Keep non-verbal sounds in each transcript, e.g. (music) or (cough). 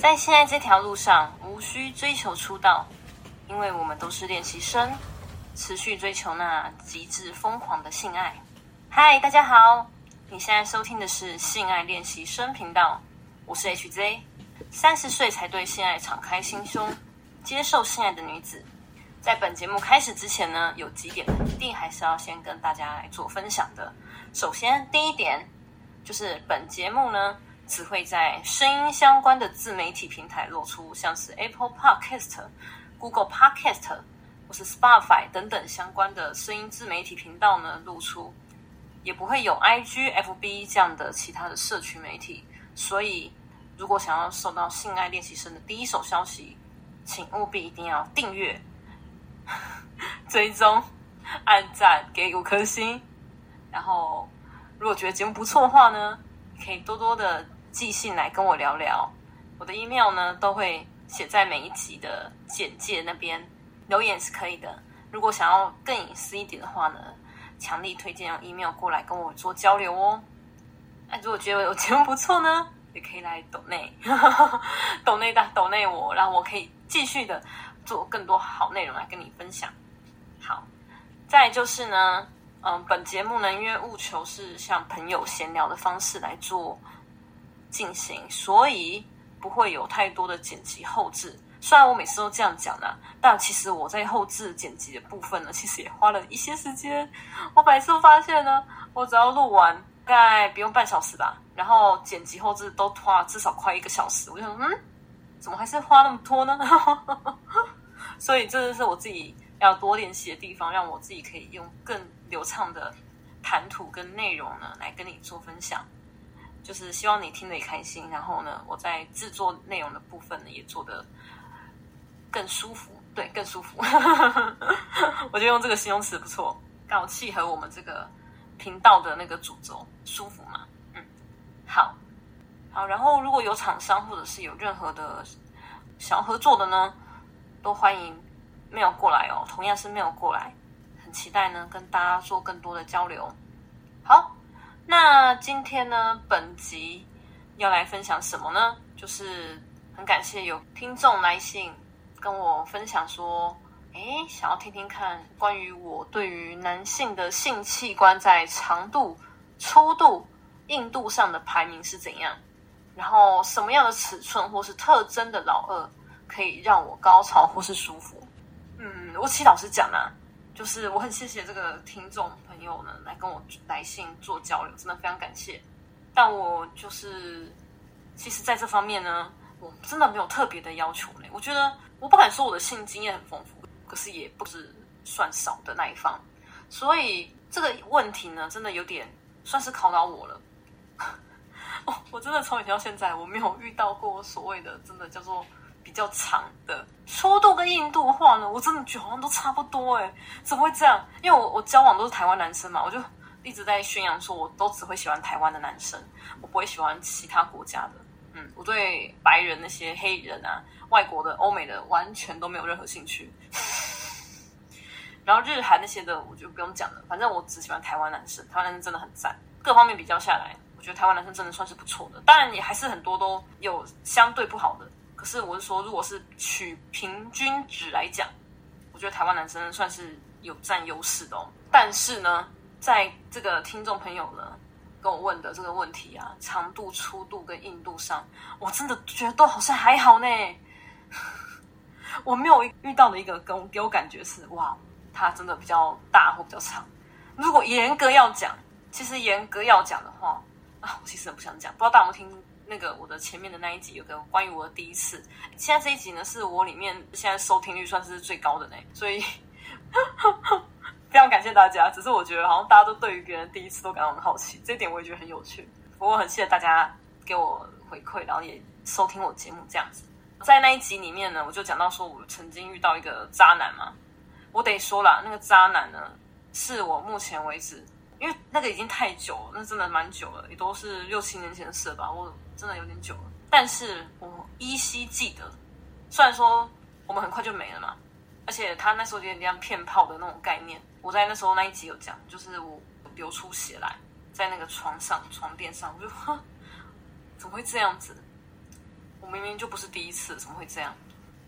在现在这条路上，无需追求出道，因为我们都是练习生，持续追求那极致疯狂的性爱。嗨，大家好，你现在收听的是性爱练习生频道，我是 HZ，三十岁才对性爱敞开心胸，接受性爱的女子。在本节目开始之前呢，有几点一定还是要先跟大家来做分享的。首先，第一点就是本节目呢。只会在声音相关的自媒体平台露出，像是 Apple Podcast、Google Podcast 或是 Spotify 等等相关的声音自媒体频道呢露出，也不会有 IG、FB 这样的其他的社区媒体。所以，如果想要收到性爱练习生的第一手消息，请务必一定要订阅、(laughs) 追踪、按赞、给五颗星。然后，如果觉得节目不错的话呢，可以多多的。寄信来跟我聊聊，我的 email 呢都会写在每一集的简介那边，留言是可以的。如果想要更隐私一点的话呢，强力推荐用 email 过来跟我做交流哦。那如果觉得我节目不错呢，也可以来抖内，(laughs) 抖内的抖内我，让我可以继续的做更多好内容来跟你分享。好，再就是呢，嗯，本节目呢，因为务求是像朋友闲聊的方式来做。进行，所以不会有太多的剪辑后置。虽然我每次都这样讲的，但其实我在后置剪辑的部分呢，其实也花了一些时间。我每次发现呢，我只要录完，大概不用半小时吧，然后剪辑后置都花至少快一个小时。我就说，嗯，怎么还是花那么多呢？(laughs) 所以这就是我自己要多练习的地方，让我自己可以用更流畅的谈吐跟内容呢，来跟你做分享。就是希望你听得也开心，然后呢，我在制作内容的部分呢，也做得更舒服，对，更舒服。(laughs) 我觉得用这个形容词不错，刚好契合我们这个频道的那个主轴，舒服嘛。嗯，好，好。然后如果有厂商或者是有任何的想要合作的呢，都欢迎没有过来哦。同样是没有过来，很期待呢，跟大家做更多的交流。好。那今天呢，本集要来分享什么呢？就是很感谢有听众来信跟我分享说，哎，想要听听看关于我对于男性的性器官在长度、粗度、硬度上的排名是怎样，然后什么样的尺寸或是特征的老二可以让我高潮或是舒服。嗯，我其实老实讲啊。就是我很谢谢这个听众朋友呢，来跟我来信做交流，真的非常感谢。但我就是，其实在这方面呢，我真的没有特别的要求呢。我觉得我不敢说我的性经验很丰富，可是也不是算少的那一方。所以这个问题呢，真的有点算是考倒我了。(laughs) 哦，我真的从以前到现在，我没有遇到过所谓的真的叫做。比较长的粗度跟硬度的话呢，我真的觉得好像都差不多哎，怎么会这样？因为我我交往都是台湾男生嘛，我就一直在宣扬说，我都只会喜欢台湾的男生，我不会喜欢其他国家的。嗯，我对白人那些黑人啊、外国的、欧美的完全都没有任何兴趣。(laughs) 然后日韩那些的，我就不用讲了，反正我只喜欢台湾男生，台湾男生真的很赞，各方面比较下来，我觉得台湾男生真的算是不错的。当然也还是很多都有相对不好的。可是我是说，如果是取平均值来讲，我觉得台湾男生算是有占优势的哦。但是呢，在这个听众朋友呢跟我问的这个问题啊，长度、粗度跟硬度上，我真的觉得都好像还好呢。我没有遇到的一个跟给我感觉是，哇，它真的比较大或比较长。如果严格要讲，其实严格要讲的话啊，我其实很不想讲，不知道大家有没有听。那个我的前面的那一集有个关于我的第一次，现在这一集呢是我里面现在收听率算是最高的呢，所以 (laughs) 非常感谢大家。只是我觉得好像大家都对于别人第一次都感到很好奇，这一点我也觉得很有趣。不过很谢谢大家给我回馈，然后也收听我节目这样子。在那一集里面呢，我就讲到说我曾经遇到一个渣男嘛，我得说了，那个渣男呢是我目前为止。因为那个已经太久了，那真的蛮久了，也都是六七年前的事吧。我真的有点久了，但是我依稀记得。虽然说我们很快就没了嘛，而且他那时候有点像骗炮的那种概念。我在那时候那一集有讲，就是我流出血来，在那个床上床垫上，我就哼，怎么会这样子？我明明就不是第一次，怎么会这样？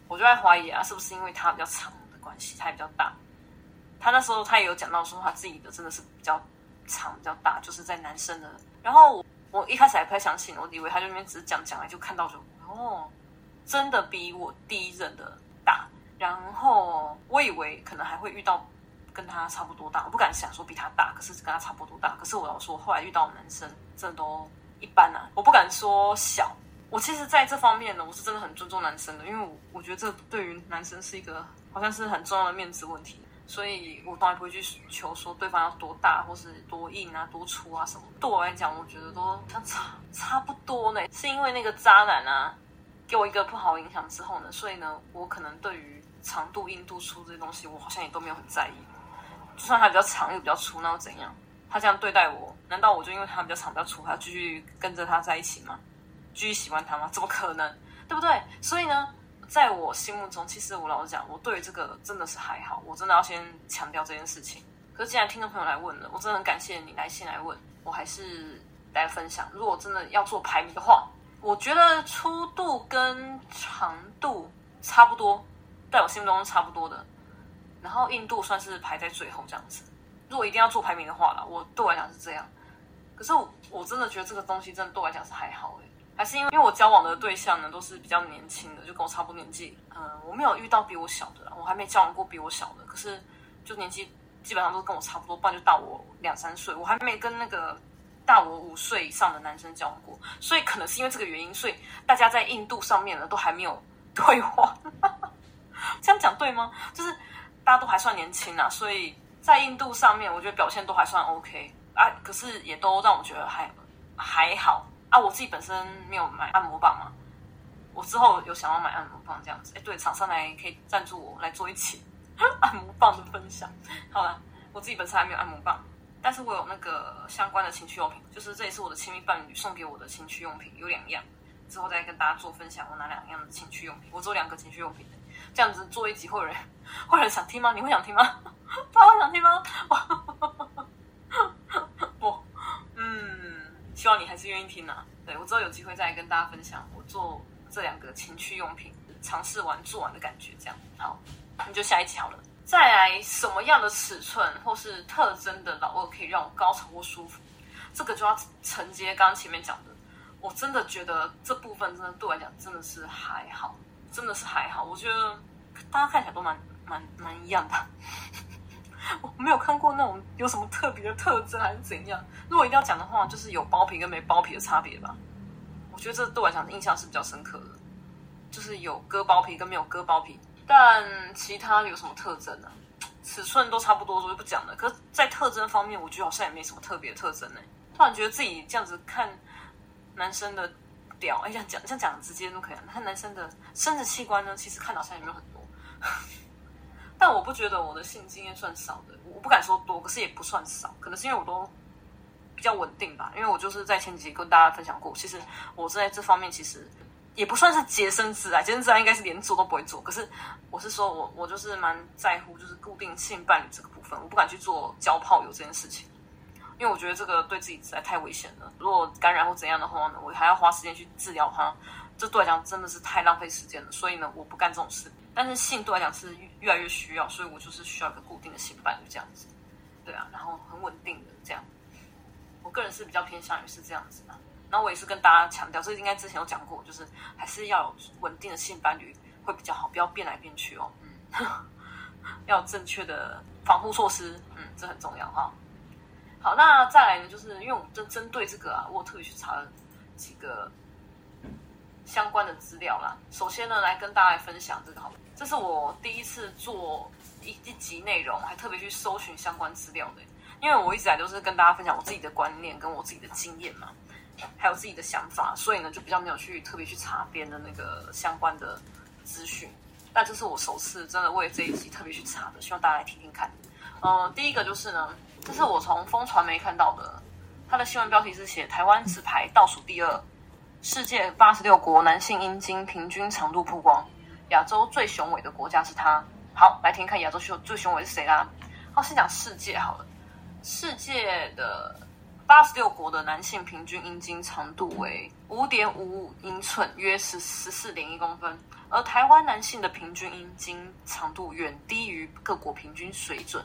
我就在怀疑啊，是不是因为他比较长的关系，他也比较大。他那时候他也有讲到说他自己的真的是比较场、比较大，就是在男生的。然后我我一开始还不太相信，我以为他就那边只是讲讲，就看到就哦，真的比我第一任的大。然后我以为可能还会遇到跟他差不多大，我不敢想说比他大，可是跟他差不多大。可是我要说，后来遇到男生真的都一般啊，我不敢说小。我其实在这方面呢，我是真的很尊重男生的，因为我我觉得这对于男生是一个好像是很重要的面子问题，所以我从来不会去求说对方要多大或是多硬啊、多粗啊什么。对我来讲，我觉得都差差不多呢。是因为那个渣男啊，给我一个不好的影响之后呢，所以呢，我可能对于长度、硬度、粗这些东西，我好像也都没有很在意。就算他比较长又比较粗，那又怎样？他这样对待我，难道我就因为他比较长、比较粗，还要继续跟着他在一起吗？继续喜欢他吗？怎么可能，对不对？所以呢，在我心目中，其实我老实讲，我对这个真的是还好。我真的要先强调这件事情。可是既然听众朋友来问了，我真的很感谢你来信来问，我还是来分享。如果真的要做排名的话，我觉得粗度跟长度差不多，在我心目中是差不多的。然后硬度算是排在最后这样子。如果一定要做排名的话啦，我对我来讲是这样。可是我我真的觉得这个东西真的对我来讲是还好诶。还是因为，因为我交往的对象呢都是比较年轻的，就跟我差不多年纪。嗯，我没有遇到比我小的，我还没交往过比我小的。可是，就年纪基本上都跟我差不多，不然就大我两三岁。我还没跟那个大我五岁以上的男生交往过，所以可能是因为这个原因，所以大家在印度上面呢都还没有对话。(laughs) 这样讲对吗？就是大家都还算年轻啊，所以在印度上面，我觉得表现都还算 OK 啊。可是也都让我觉得还还好。啊，我自己本身没有买按摩棒嘛，我之后有想要买按摩棒这样子。哎，对，厂商来可以赞助我来做一期 (laughs) 按摩棒的分享。好了，我自己本身还没有按摩棒，但是我有那个相关的情趣用品，就是这也是我的亲密伴侣送给我的情趣用品，有两样，之后再跟大家做分享。我拿两样的情趣用品，我做两个情趣用品，这样子做一集会有人 (laughs) 会有人想听吗？你会想听吗？(laughs) 他会想听吗？希望你还是愿意听啊！对我之后有机会再跟大家分享我做这两个情趣用品尝试完做完的感觉，这样好，那就下一期好了。再来，什么样的尺寸或是特征的老二可以让我高潮或舒服？这个就要承接刚刚前面讲的。我真的觉得这部分真的对我来讲真的是还好，真的是还好。我觉得大家看起来都蛮蛮蛮一样的。我没有看过那种有什么特别的特征还是怎样。如果一定要讲的话，就是有包皮跟没包皮的差别吧。我觉得这对我来讲印象是比较深刻的，就是有割包皮跟没有割包皮。但其他有什么特征呢？尺寸都差不多，我就不讲了。可是，在特征方面，我觉得好像也没什么特别的特征呢。突然觉得自己这样子看男生的屌，哎，这样讲，这样讲直接都可以。看男生的生殖器官呢，其实看好像也没有很多。但我不觉得我的性经验算少的，我不敢说多，可是也不算少，可能是因为我都比较稳定吧。因为我就是在前几集跟大家分享过，其实我在这方面其实也不算是洁身自爱，洁身自爱应该是连做都不会做。可是我是说我我就是蛮在乎就是固定性伴侣这个部分，我不敢去做交炮友这件事情，因为我觉得这个对自己实在太危险了。如果感染或怎样的话呢，我还要花时间去治疗它，这对我来讲真的是太浪费时间了。所以呢，我不干这种事。但是性对我来讲是越来越需要，所以我就是需要一个固定的性伴侣这样子，对啊，然后很稳定的这样，我个人是比较偏向于是这样子的。然后我也是跟大家强调，这应该之前有讲过，就是还是要有稳定的性伴侣会比较好，不要变来变去哦。嗯，(laughs) 要正确的防护措施，嗯，这很重要哈。好，那再来呢，就是因为我们针针对这个啊，我特别去查了几个相关的资料啦。首先呢，来跟大家来分享这个好。这是我第一次做一一集内容，还特别去搜寻相关资料的，因为我一直来都是跟大家分享我自己的观念跟我自己的经验嘛，还有自己的想法，所以呢就比较没有去特别去查别人的那个相关的资讯。但这是我首次真的为这一集特别去查的，希望大家来听听看。嗯，第一个就是呢，这是我从风传媒看到的，它的新闻标题是写台湾只排倒数第二，世界八十六国男性阴茎平均长度曝光。亚洲最雄伟的国家是它。好，来听看亚洲雄最雄伟是谁啦？好，先讲世界好了。世界的八十六国的男性平均阴茎长度为五点五五英寸，约十十四点一公分，而台湾男性的平均阴茎长度远低于各国平均水准，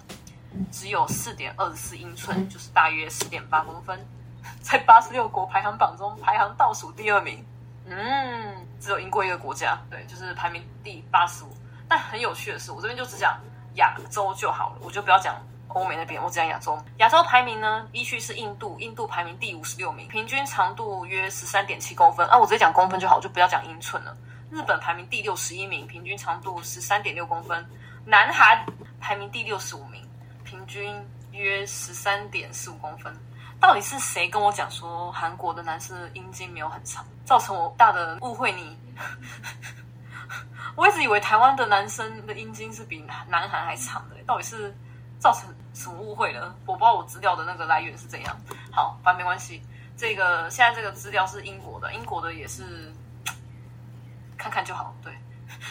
只有四点二四英寸，就是大约十点八公分，在八十六国排行榜中排行倒数第二名。嗯，只有赢过一个国家，对，就是排名第八十五。但很有趣的是，我这边就只讲亚洲就好了，我就不要讲欧美那边，我只讲亚洲。亚洲排名呢，依序是印度，印度排名第五十六名，平均长度约十三点七公分。啊，我直接讲公分就好，我就不要讲英寸了。日本排名第六十一名，平均长度十三点六公分。南韩排名第六十五名，平均约十三点四五公分。到底是谁跟我讲说韩国的男生的阴茎没有很长，造成我大的误会？你，(laughs) 我一直以为台湾的男生的阴茎是比南韩还长的，到底是造成什么误会了？我不知道我资料的那个来源是怎样。好，反正没关系。这个现在这个资料是英国的，英国的也是看看就好，对，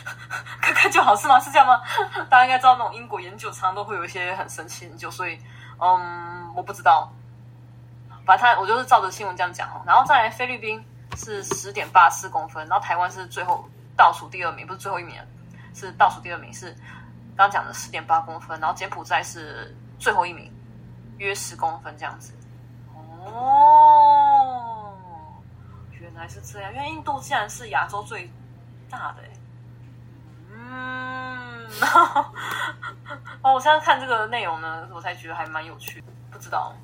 (laughs) 看看就好是吗？是这样吗？大家应该知道那种英国研究常常都会有一些很神奇研究，所以嗯，我不知道。反正他，我就是照着新闻这样讲哦。然后再来，菲律宾是十点八四公分，然后台湾是最后倒数第二名，不是最后一名，是倒数第二名，是刚讲的十点八公分。然后柬埔寨是最后一名，约十公分这样子。哦，原来是这样，因为印度竟然是亚洲最大的。嗯，哦，我现在看这个内容呢，我才觉得还蛮有趣。不知道，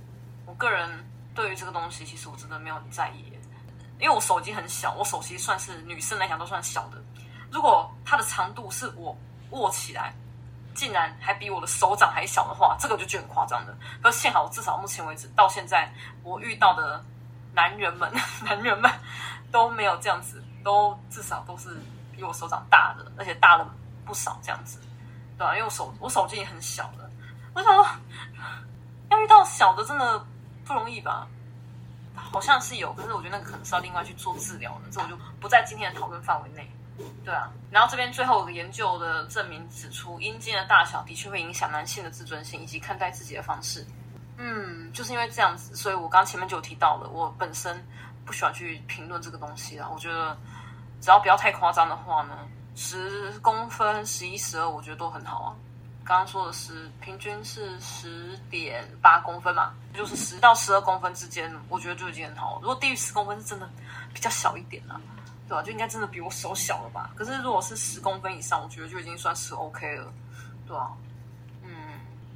我个人。对于这个东西，其实我真的没有很在意，因为我手机很小，我手机算是女生来讲都算小的。如果它的长度是我握起来，竟然还比我的手掌还小的话，这个就觉得很夸张的。可幸好，至少目前为止到现在，我遇到的男人们，(laughs) 男人们都没有这样子，都至少都是比我手掌大的，而且大了不少这样子，对吧？因为我手我手机也很小的，我想说，要遇到小的真的。不容易吧？好像是有，可是我觉得那个可能是要另外去做治疗的，这我就不在今天的讨论范围内。对啊，然后这边最后研究的证明指出，阴茎的大小的确会影响男性的自尊心以及看待自己的方式。嗯，就是因为这样子，所以我刚前面就有提到了，我本身不喜欢去评论这个东西啊。我觉得只要不要太夸张的话呢，十公分、十一、十二，我觉得都很好啊。刚刚说的是平均是十点八公分嘛，就是十到十二公分之间，我觉得就已经很好。如果低于十公分，是真的比较小一点了，对吧？就应该真的比我手小了吧？可是如果是十公分以上，我觉得就已经算是 OK 了，对吧？嗯，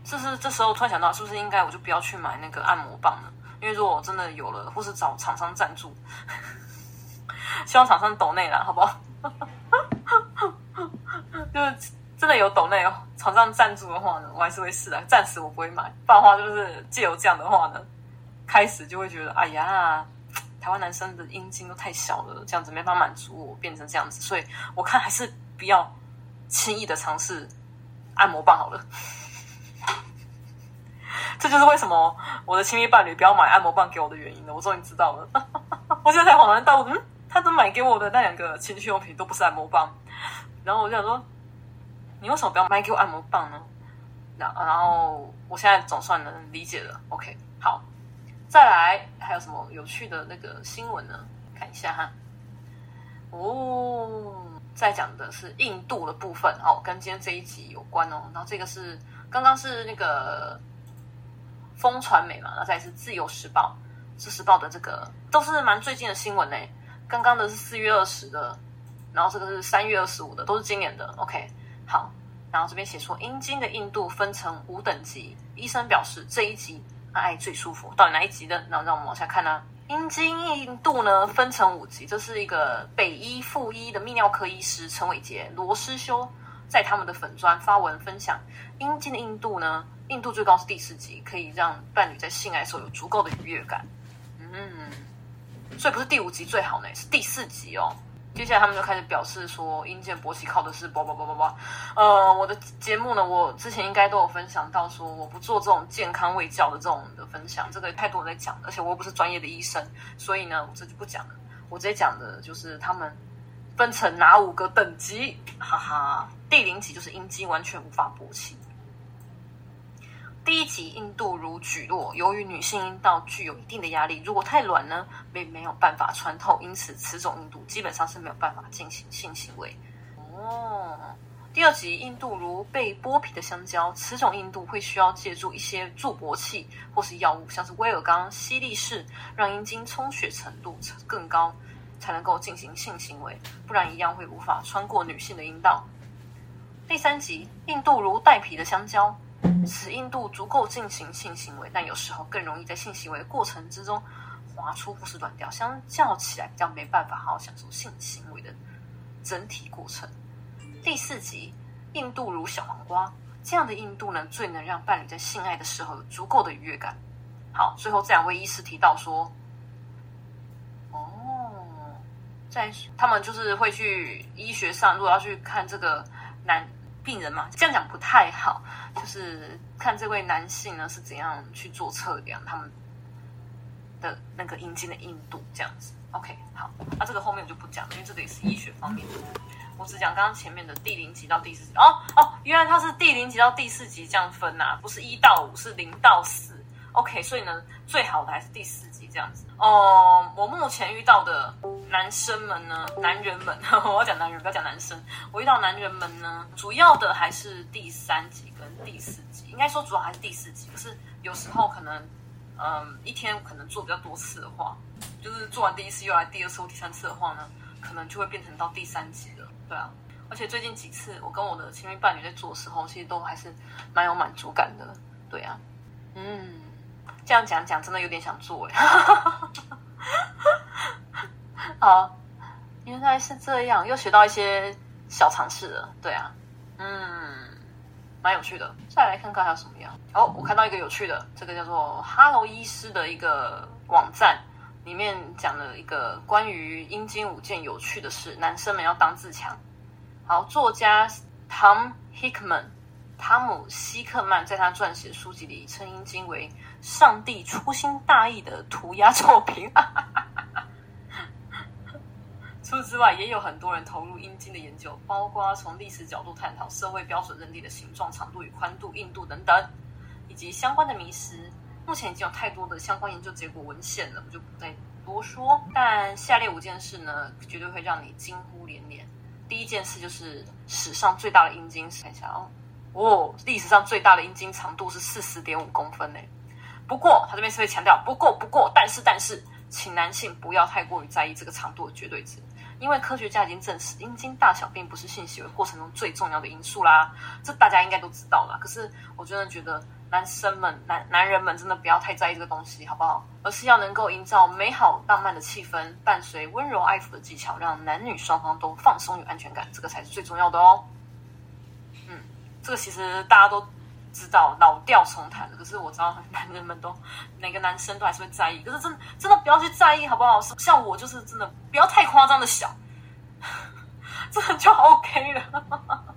这是这时候突然想到，是不是应该我就不要去买那个按摩棒了？因为如果我真的有了，或是找厂商赞助，(laughs) 希望厂商抖内啦，好不好？(laughs) 就是。真的有抖内哦，厂商赞助的话呢，我还是会试的。暂时我不会买，不然的话就是借由这样的话呢，开始就会觉得，哎呀，台湾男生的阴茎都太小了，这样子没法满足我，变成这样子。所以我看还是不要轻易的尝试按摩棒好了。这就是为什么我的亲密伴侣不要买按摩棒给我的原因了。我终于知道了，(laughs) 我现在才恍然大悟，嗯，他都买给我的那两个情趣用品都不是按摩棒，然后我就想说。你为什么不要买给我按摩棒呢？然然后我现在总算能理解了。OK，好，再来还有什么有趣的那个新闻呢？看一下哈。哦，再讲的是印度的部分哦，跟今天这一集有关哦。然后这个是刚刚是那个风传媒嘛，然后再是自由时报、是时报的这个都是蛮最近的新闻呢。刚刚的是四月二十的，然后这个是三月二十五的，都是今年的。OK。好，然后这边写说阴茎的硬度分成五等级，医生表示这一级爱最舒服。到底哪一级的？然后让我们往下看呢。阴茎硬度呢分成五级，这是一个北医附一的泌尿科医师陈伟杰、罗师修在他们的粉砖发文分享，阴茎的硬度呢，硬度最高是第四级，可以让伴侣在性爱时候有足够的愉悦感。嗯，所以不是第五级最好呢，是第四级哦。接下来他们就开始表示说，阴茎勃起靠的是啵啵啵啵啵。呃，我的节目呢，我之前应该都有分享到，说我不做这种健康卫教的这种的分享，这个太多人在讲，而且我又不是专业的医生，所以呢，我这就不讲了。我直接讲的就是他们分成哪五个等级，哈哈。第零级就是阴茎完全无法勃起，第一集印度如举落，由于女性阴道具有一定的压力，如果太软呢，没没有办法穿透，因此此种印度基本上是没有办法进行性行为。哦，第二集印度如被剥皮的香蕉，此种印度会需要借助一些助勃器或是药物，像是威尔刚、西力士，让阴茎充血程度更高，才能够进行性行为，不然一样会无法穿过女性的阴道。第三集印度如带皮的香蕉。使印度足够进行性行为，但有时候更容易在性行为过程之中滑出或是断掉，相较起来比较没办法好好享受性行为的整体过程。第四集，印度如小黄瓜，这样的印度呢，最能让伴侣在性爱的时候有足够的愉悦感。好，最后这两位医师提到说，哦，在他们就是会去医学上，如果要去看这个男。病人嘛，这样讲不太好，就是看这位男性呢是怎样去做测量他们的那个阴茎的硬度，这样子。OK，好，那这个后面我就不讲，因为这个也是医学方面的。我只讲刚刚前面的第零级到第四级。哦哦，原来它是第零级到第四级这样分呐，不是一到五，是零到四。OK，所以呢，最好的还是第四级这样子。哦，我目前遇到的。男生们呢？男人们，(laughs) 我要讲男人，不要讲男生。我遇到男人们呢，主要的还是第三集跟第四集，应该说主要还是第四集。可是有时候可能，嗯，一天可能做比较多次的话，就是做完第一次又来第二次或第三次的话呢，可能就会变成到第三集了。对啊，而且最近几次我跟我的亲密伴侣在做的时候，其实都还是蛮有满足感的。对啊，嗯，这样讲讲真的有点想做哎。好，(laughs) 原来是这样，又学到一些小常识了。对啊，嗯，蛮有趣的。再来看看还有什么样。哦，我看到一个有趣的，这个叫做哈喽医师的一个网站，里面讲了一个关于阴茎五件有趣的事，男生们要当自强。好，作家 Tom Hickman，汤姆希克曼在他撰写书籍里称阴茎为上帝粗心大意的涂鸦作品。除此之外，也有很多人投入阴茎的研究，包括从历史角度探讨社会标准认定的形状、长度与宽度、硬度等等，以及相关的迷失。目前已经有太多的相关研究结果文献了，我就不再多说。但下列五件事呢，绝对会让你惊呼连连。第一件事就是史上最大的阴茎，看一下哦，哦，历史上最大的阴茎长度是四十点五公分呢。不过他这边是会强调，不过不过，但是但是，请男性不要太过于在意这个长度的绝对值。因为科学家已经证实，阴茎大小并不是性行为过程中最重要的因素啦，这大家应该都知道了。可是我真的觉得，男生们、男男人们真的不要太在意这个东西，好不好？而是要能够营造美好浪漫的气氛，伴随温柔爱抚的技巧，让男女双方都放松有安全感，这个才是最重要的哦。嗯，这个其实大家都知道，老调重弹的。可是我知道，男人们都每个男生都还是会在意。可是真的真的不要去在意，好不好？像我就是真的不要太夸张的想。(laughs) 这就 OK 了。(laughs)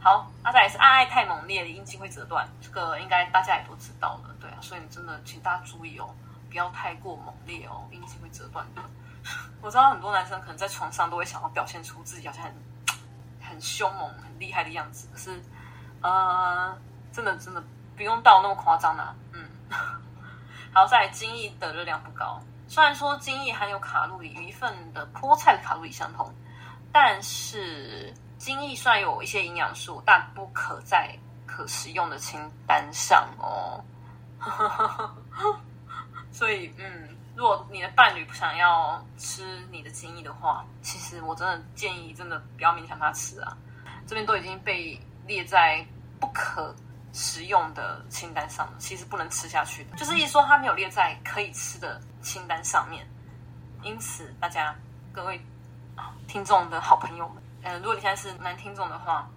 好，那再也是爱爱太猛烈的阴茎会折断，这个应该大家也都知道了，对啊。所以你真的请大家注意哦，不要太过猛烈哦，阴茎会折断的。(laughs) 我知道很多男生可能在床上都会想要表现出自己好像很很凶猛、很厉害的样子，可是呃，真的真的不用到那么夸张啦。嗯，(laughs) 好，在精液的热量不高。虽然说精液含有卡路里与一份的菠菜的卡路里相同，但是精液虽然有一些营养素，但不可在可食用的清单上哦。(laughs) 所以，嗯，如果你的伴侣不想要吃你的精液的话，其实我真的建议，真的不要勉强他吃啊。这边都已经被列在不可。食用的清单上，其实不能吃下去的，就是一说它没有列在可以吃的清单上面。因此，大家各位啊听众的好朋友们，嗯，如果你现在是男听众的话，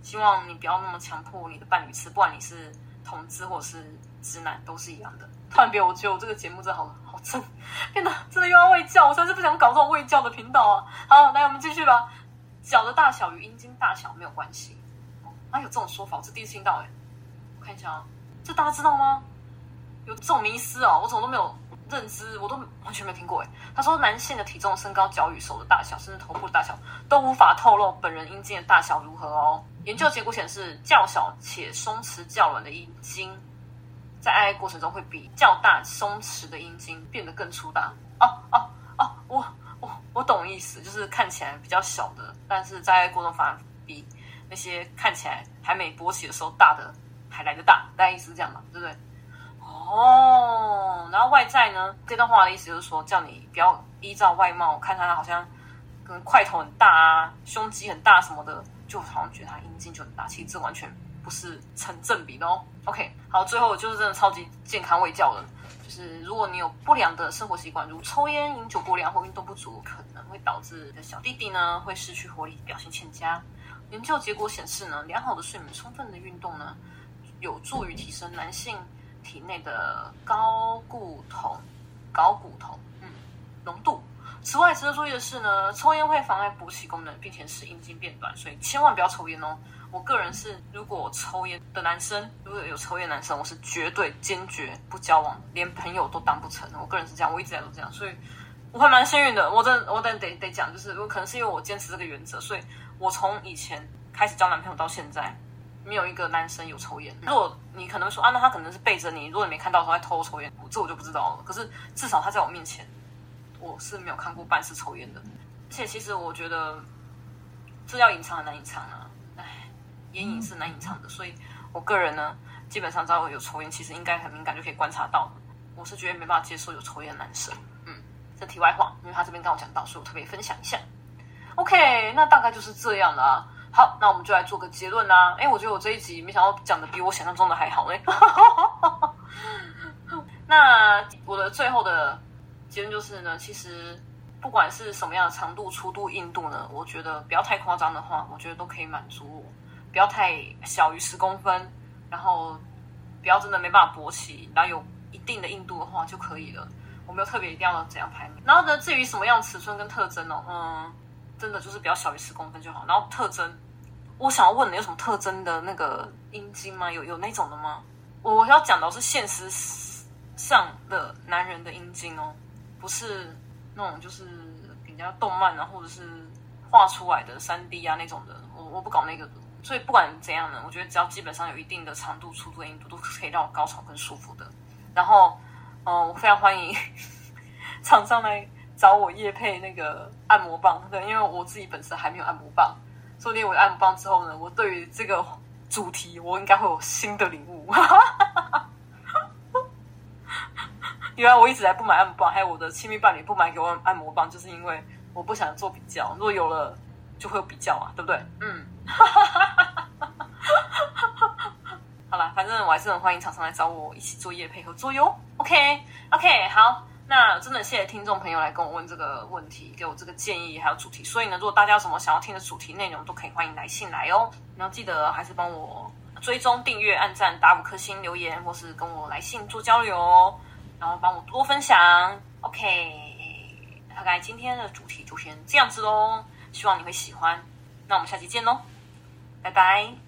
希望你不要那么强迫你的伴侣吃，不管你是同志或者是直男，都是一样的。突然别，我觉得我这个节目真的好好正，真的真的又要喂教，我真是不想搞这种喂教的频道啊。好，来我们继续吧。脚的大小与阴茎大小没有关系，啊，有这种说法，我是第一次听到哎。看一下啊，这大家知道吗？有这种迷思哦，我怎么都没有认知，我都完全没听过哎。他说，男性的体重、身高、脚与手的大小，甚至头部的大小，都无法透露本人阴茎的大小如何哦。研究结果显示，较小且松弛较软的阴茎，在爱爱过程中会比较大松弛的阴茎变得更粗大。哦哦哦，我我我懂意思，就是看起来比较小的，但是在爱过程中反而比那些看起来还没勃起的时候大的还来得大。大概意思是这样嘛，对不对？哦，然后外在呢？这段话的意思就是说，叫你不要依照外貌看他好像跟块头很大啊，胸肌很大什么的，就好像觉得他阴茎就很大。其实这完全不是成正比的哦。OK，好，最后就是真的超级健康卫教了，就是如果你有不良的生活习惯，如抽烟、饮酒过量或运动不足，可能会导致你的小弟弟呢会失去活力，表现欠佳。研究结果显示呢，良好的睡眠、充分的运动呢，有助于提升男性。体内的高固酮、高固酮，嗯，浓度。此外，值得注意的是呢，抽烟会妨碍勃起功能，并且使阴茎变短，所以千万不要抽烟哦。我个人是，如果抽烟的男生，如果有抽烟男生，我是绝对坚决不交往，连朋友都当不成。我个人是这样，我一直在都这样，所以我还蛮幸运的。我真，我等得得讲，就是我可能是因为我坚持这个原则，所以我从以前开始交男朋友到现在。没有一个男生有抽烟。如果你可能说啊，那他可能是背着你，如果你没看到他在偷抽烟，这我就不知道了。可是至少他在我面前，我是没有看过半次抽烟的。而且其实我觉得这要隐藏很难隐藏啊，唉，烟瘾是难隐藏的。所以我个人呢，基本上只要有抽烟，其实应该很敏感就可以观察到。我是觉得没办法接受有抽烟的男生。嗯，这题外话，因为他这边刚我讲到，所以我特别分享一下。OK，那大概就是这样了。好，那我们就来做个结论啦。哎，我觉得我这一集没想到讲的比我想象中的还好哎。(laughs) 那我的最后的结论就是呢，其实不管是什么样的长度、粗度、硬度呢，我觉得不要太夸张的话，我觉得都可以满足我。不要太小于十公分，然后不要真的没办法勃起，然后有一定的硬度的话就可以了。我没有特别一定要怎样排名。然后呢，至于什么样尺寸跟特征哦，嗯。真的就是比较小于十公分就好。然后特征，我想要问你有什么特征的那个阴茎吗？有有那种的吗？我要讲的是现实上的男人的阴茎哦，不是那种就是人家动漫啊或者是画出来的三 D 啊那种的。我我不搞那个，所以不管怎样呢，我觉得只要基本上有一定的长度、粗度、硬度，都可以让我高潮更舒服的。然后，嗯，我非常欢迎 (laughs) 厂商来。找我叶配那个按摩棒，对，因为我自己本身还没有按摩棒，所以我有按摩棒之后呢，我对于这个主题我应该会有新的领悟。(laughs) 原来我一直在不买按摩棒，还有我的亲密伴侣不买给我按摩棒，就是因为我不想做比较。如果有了，就会有比较嘛，对不对？嗯。(laughs) 好了，反正我还是很欢迎厂商来找我一起做业配合作哟。OK，OK，好。那真的谢谢听众朋友来跟我问这个问题，给我这个建议还有主题。所以呢，如果大家有什么想要听的主题内容，都可以欢迎来信来哦。然后记得还是帮我追踪、订阅、按赞、打五颗星、留言，或是跟我来信做交流哦。然后帮我多分享。OK，大概今天的主题就先这样子喽，希望你会喜欢。那我们下期见喽，拜拜。